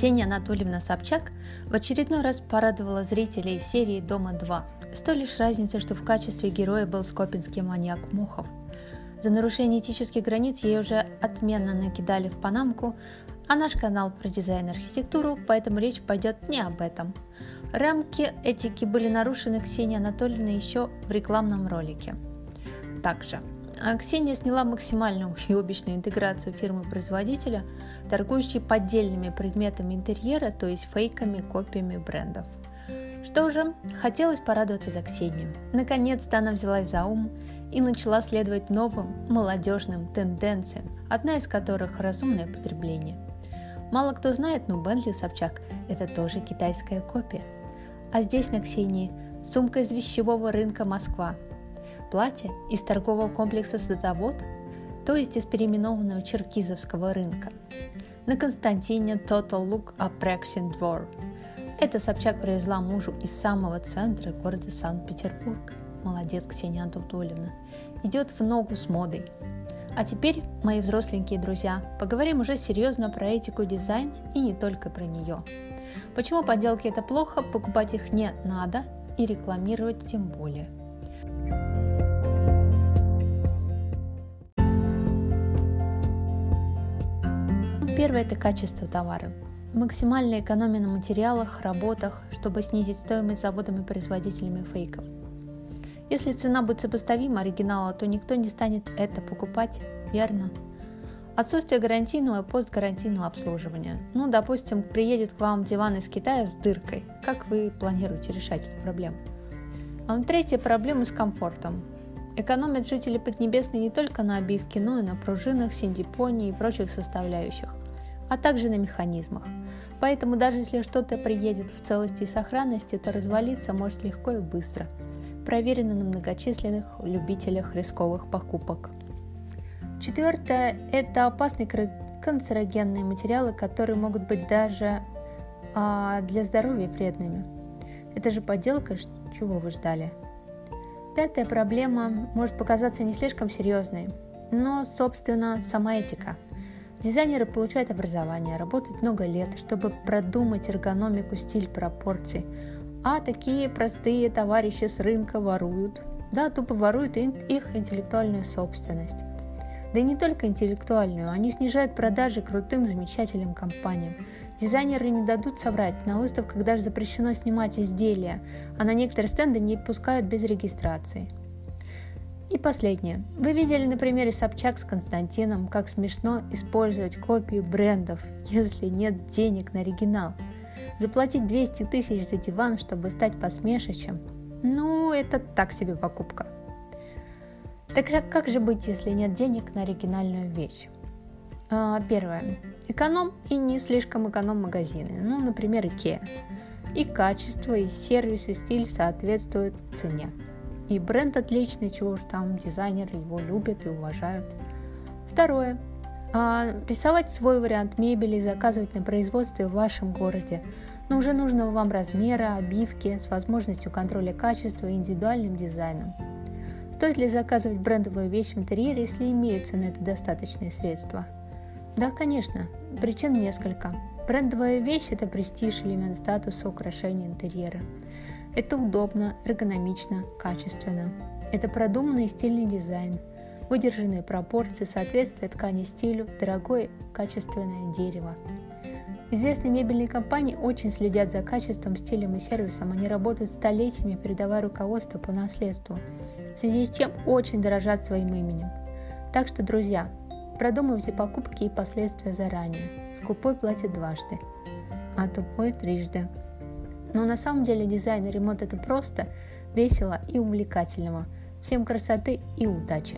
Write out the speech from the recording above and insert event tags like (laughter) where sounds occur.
Ксения Анатольевна Собчак в очередной раз порадовала зрителей серии «Дома-2», с той лишь разницей, что в качестве героя был скопинский маньяк Мохов. За нарушение этических границ ей уже отменно накидали в Панамку, а наш канал про дизайн и архитектуру, поэтому речь пойдет не об этом. Рамки этики были нарушены Ксенией Анатольевной еще в рекламном ролике. Также Ксения сняла максимальную (laughs) уебищную интеграцию фирмы-производителя, торгующей поддельными предметами интерьера, то есть фейками, копиями брендов. Что же, хотелось порадоваться за Ксению. Наконец-то она взялась за ум и начала следовать новым молодежным тенденциям, одна из которых – разумное потребление. Мало кто знает, но Бентли Собчак – это тоже китайская копия. А здесь на Ксении сумка из вещевого рынка Москва – платье из торгового комплекса «Садовод», то есть из переименованного Черкизовского рынка. На Константине Total Look Attraction Двор. Это Собчак привезла мужу из самого центра города Санкт-Петербург. Молодец, Ксения Анатольевна. Идет в ногу с модой. А теперь, мои взросленькие друзья, поговорим уже серьезно про этику дизайн и не только про нее. Почему подделки это плохо, покупать их не надо и рекламировать тем более – Первое – это качество товара. Максимальная экономия на материалах, работах, чтобы снизить стоимость заводами и производителями фейков. Если цена будет сопоставима оригинала, то никто не станет это покупать, верно? Отсутствие гарантийного и постгарантийного обслуживания. Ну, допустим, приедет к вам диван из Китая с дыркой. Как вы планируете решать эту проблему? А третья проблема с комфортом. Экономят жители Поднебесной не только на обивке, но и на пружинах, синдипоне и прочих составляющих а также на механизмах. Поэтому даже если что-то приедет в целости и сохранности, то развалиться может легко и быстро. Проверено на многочисленных любителях рисковых покупок. Четвертое – это опасные канцерогенные материалы, которые могут быть даже а, для здоровья вредными. Это же подделка, чего вы ждали? Пятая проблема может показаться не слишком серьезной, но, собственно, сама этика – Дизайнеры получают образование, работают много лет, чтобы продумать эргономику, стиль, пропорции. А такие простые товарищи с рынка воруют. Да, тупо воруют их интеллектуальную собственность. Да и не только интеллектуальную, они снижают продажи крутым, замечательным компаниям. Дизайнеры не дадут соврать, на выставках даже запрещено снимать изделия, а на некоторые стенды не пускают без регистрации. И последнее. Вы видели на примере Собчак с Константином, как смешно использовать копию брендов, если нет денег на оригинал. Заплатить 200 тысяч за диван, чтобы стать посмешищем, ну, это так себе покупка. Так как же быть, если нет денег на оригинальную вещь? А, первое. Эконом и не слишком эконом магазины, ну, например, Ikea. И качество, и сервис, и стиль соответствуют цене. И бренд отличный, чего уж там, дизайнеры его любят и уважают. Второе. А, рисовать свой вариант мебели, заказывать на производстве в вашем городе, но уже нужного вам размера, обивки, с возможностью контроля качества и индивидуальным дизайном. Стоит ли заказывать брендовую вещь в интерьере, если имеются на это достаточные средства? Да, конечно. Причин несколько. Брендовая вещь – это престиж, элемент статуса, украшение интерьера. Это удобно, эргономично, качественно. Это продуманный стильный дизайн, выдержанные пропорции, соответствие ткани стилю, дорогое качественное дерево. Известные мебельные компании очень следят за качеством, стилем и сервисом. Они работают столетиями, передавая руководство по наследству, в связи с чем очень дорожат своим именем. Так что, друзья, продумывайте покупки и последствия заранее. Скупой платит дважды, а тупой трижды. Но на самом деле дизайн и ремонт это просто, весело и увлекательно. Всем красоты и удачи!